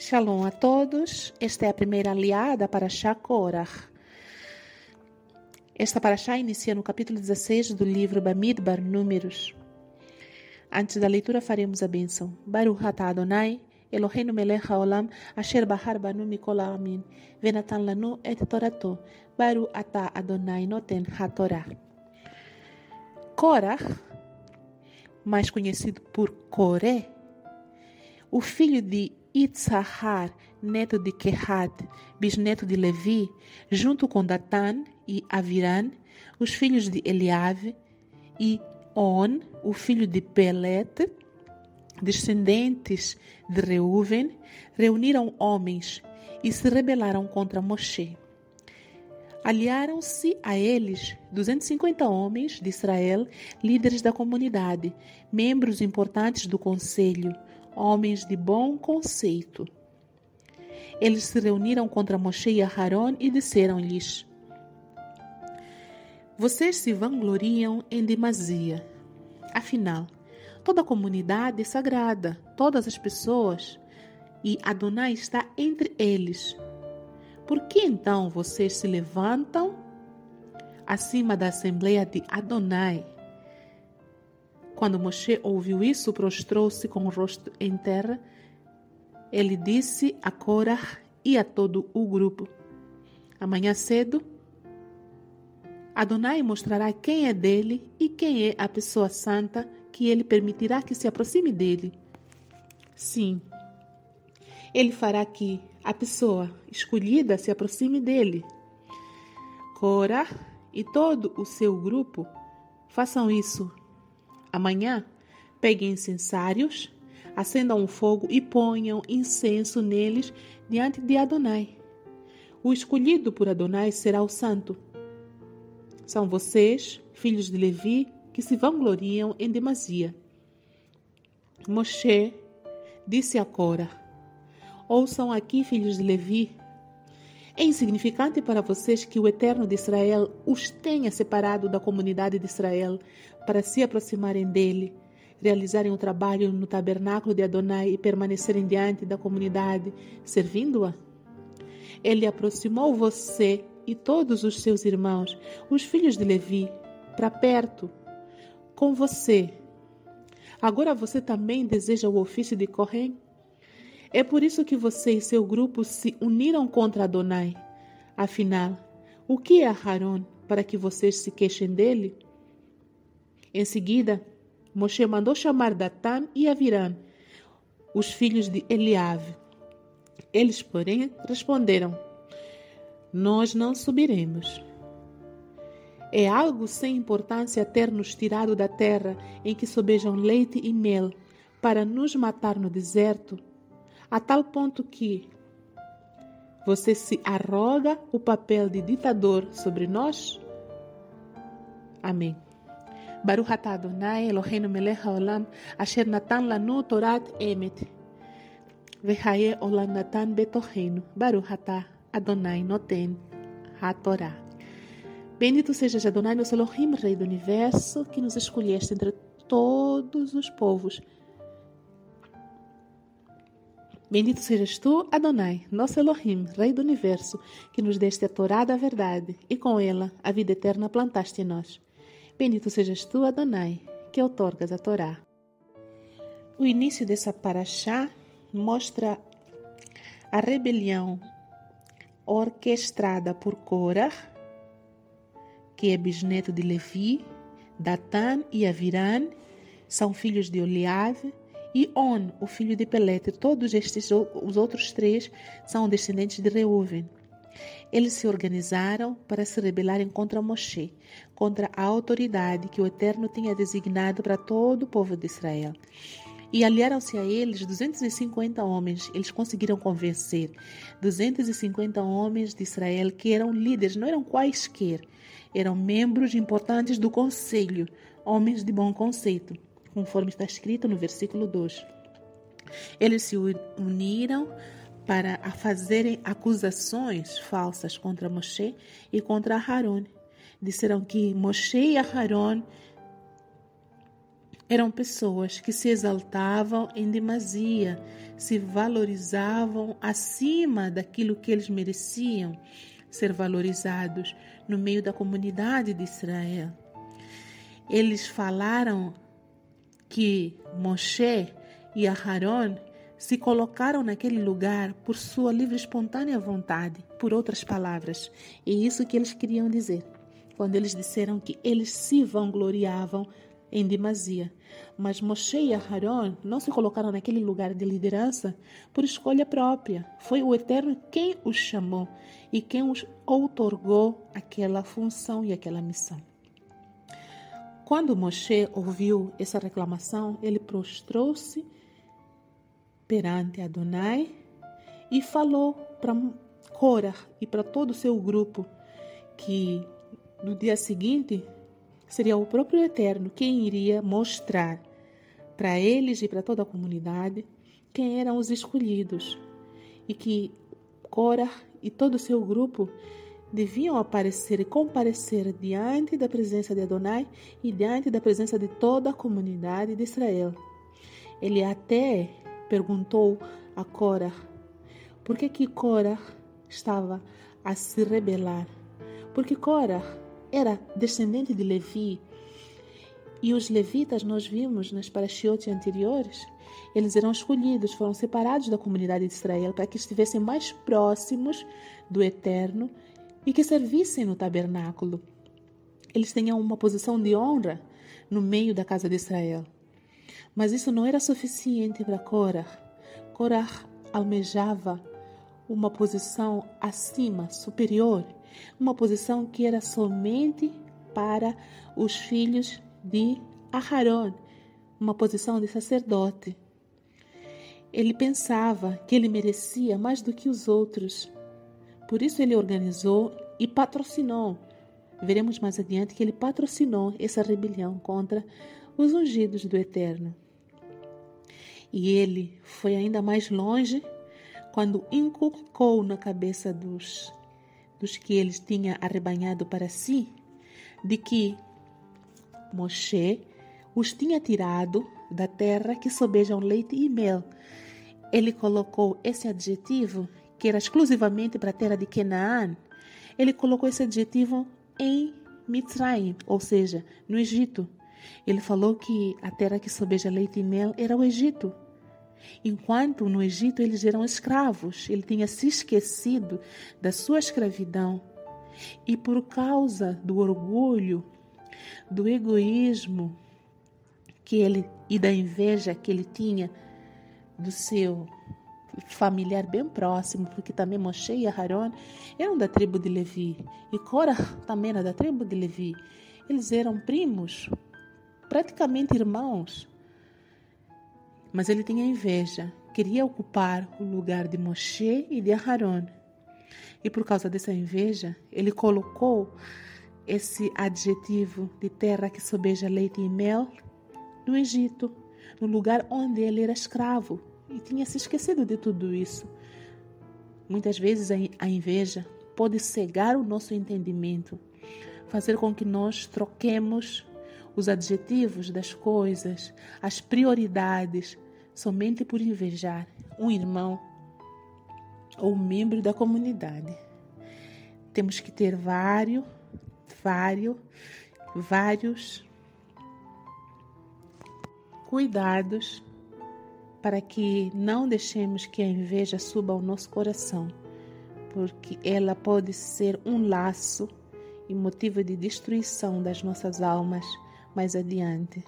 Shalom a todos. Esta é a primeira aliada para Shakorach. Esta paraxá inicia no capítulo 16 do livro Bamidbar, Números. Antes da leitura faremos a bênção. Baruch atah Adonai, Eloheinu melech haolam, asher bahar banu mikol ha'amin, venatan lanu et torato, Baruch atah Adonai noten hatorah. Korach, mais conhecido por Coré, o filho de Itzahar, neto de Kehat, bisneto de Levi, junto com Datan e Aviran, os filhos de Eliave, e On, o filho de Pelet, descendentes de Reuven, reuniram homens e se rebelaram contra Moshe. Aliaram-se a eles 250 homens de Israel, líderes da comunidade, membros importantes do conselho, homens de bom conceito. Eles se reuniram contra Moshe e Aharon e disseram-lhes: Vocês se vangloriam em demasia. Afinal, toda a comunidade é sagrada, todas as pessoas, e Adonai está entre eles. Por que então vocês se levantam acima da assembleia de Adonai? Quando Moshe ouviu isso, prostrou-se com o rosto em terra. Ele disse a Korah e a todo o grupo: Amanhã cedo, Adonai mostrará quem é dele e quem é a pessoa santa que ele permitirá que se aproxime dele. Sim, ele fará que a pessoa escolhida se aproxime dele. Korah e todo o seu grupo façam isso Amanhã, peguem incensários, acendam um fogo e ponham incenso neles diante de Adonai. O escolhido por Adonai será o santo. São vocês, filhos de Levi, que se vangloriam em demasia. Moshe disse a Cora: Ouçam aqui, filhos de Levi. É insignificante para vocês que o Eterno de Israel os tenha separado da comunidade de Israel para se aproximarem dele, realizarem o trabalho no tabernáculo de Adonai e permanecerem diante da comunidade, servindo-a? Ele aproximou você e todos os seus irmãos, os filhos de Levi, para perto, com você. Agora você também deseja o ofício de Corém? É por isso que você e seu grupo se uniram contra Adonai. Afinal, o que é Haron para que vocês se queixem dele? Em seguida, Moshe mandou chamar Datan e Aviram, os filhos de Eliave. Eles, porém, responderam: Nós não subiremos. É algo sem importância ter-nos tirado da terra em que sobejam leite e mel para nos matar no deserto, a tal ponto que você se arroga o papel de ditador sobre nós? Amém. Baruch atah Adonai Eloheinu melech haolam asher natan lanu torat emet vehaye olam natan betochenu Baruch atah Adonai noten hatorá Bendito seja Adonai, nosso Elohim, Rei do Universo, que nos escolheste entre todos os povos. Bendito sejas tu, Adonai, nosso Elohim, Rei do Universo, que nos deste a Torá da verdade, e com ela a vida eterna plantaste em nós. Bendito sejas tu, Adonai, que outorgas a Torá. O início dessa paraxá mostra a rebelião orquestrada por Korah, que é bisneto de Levi, Datan e Aviran, são filhos de Oliave, e On, o filho de Pelete. Todos estes, os outros três, são descendentes de Reuven. Eles se organizaram para se rebelarem contra Moshe, contra a autoridade que o Eterno tinha designado para todo o povo de Israel. E aliaram-se a eles 250 homens. Eles conseguiram convencer 250 homens de Israel que eram líderes, não eram quaisquer, eram membros importantes do conselho, homens de bom conceito, conforme está escrito no versículo 2. Eles se uniram para fazerem acusações falsas contra Moshe e contra Aharon. Disseram que Moshe e Aharon Eram pessoas que se exaltavam em demasia, se valorizavam acima daquilo que eles mereciam ser valorizados no meio da comunidade de Israel. Eles falaram que Moshe e Aharon se colocaram naquele lugar por sua livre e espontânea vontade, por outras palavras. E isso que eles queriam dizer, quando eles disseram que eles se vangloriavam em demasia. Mas Moshe e Aharon não se colocaram naquele lugar de liderança por escolha própria. Foi o Eterno quem os chamou e quem os outorgou aquela função e aquela missão. Quando Moshe ouviu essa reclamação, ele prostrou-se perante Adonai e falou para Cora e para todo o seu grupo que no dia seguinte seria o próprio Eterno quem iria mostrar para eles e para toda a comunidade quem eram os escolhidos e que Cora e todo o seu grupo deviam aparecer e comparecer diante da presença de Adonai e diante da presença de toda a comunidade de Israel. Ele até perguntou a Cora por que que Cora estava a se rebelar. Porque Cora era descendente de Levi. E os levitas, nós vimos nas parashiotes anteriores, eles eram escolhidos, foram separados da comunidade de Israel para que estivessem mais próximos do Eterno e que servissem no tabernáculo. Eles tinham uma posição de honra no meio da casa de Israel. Mas isso não era suficiente para Korah. Korah almejava uma posição acima, superior, uma posição que era somente para os filhos de Aharon, uma posição de sacerdote. Ele pensava que ele merecia mais do que os outros. Por isso ele organizou e patrocinou. Veremos mais adiante que ele patrocinou essa rebelião contra os ungidos do Eterno. E ele foi ainda mais longe quando inculcou na cabeça dos, dos que eles tinha arrebanhado para si, de que Moshe os tinha tirado da terra que sobejam leite e mel. Ele colocou esse adjetivo, que era exclusivamente para a terra de Canaã, ele colocou esse adjetivo em Mitzrayim, ou seja, no Egito. Ele falou que a terra que sobeja leite e mel era o Egito. Enquanto no Egito eles eram escravos, ele tinha se esquecido da sua escravidão. E por causa do orgulho, do egoísmo que ele e da inveja que ele tinha do seu familiar bem próximo, porque também Moshe e Aharon eram da tribo de Levi, e Cora também era da tribo de Levi. Eles eram primos, praticamente irmãos. Mas ele tinha inveja, queria ocupar o lugar de Moshe e de Aharon. E por causa dessa inveja, ele colocou esse adjetivo de terra que sobeja leite e mel no Egito, no lugar onde ele era escravo e tinha se esquecido de tudo isso. Muitas vezes a inveja pode cegar o nosso entendimento, fazer com que nós troquemos os adjetivos das coisas, as prioridades, somente por invejar um irmão ou um membro da comunidade. Temos que ter vários, vários, vários cuidados para que não deixemos que a inveja suba ao nosso coração, porque ela pode ser um laço e motivo de destruição das nossas almas mais adiante.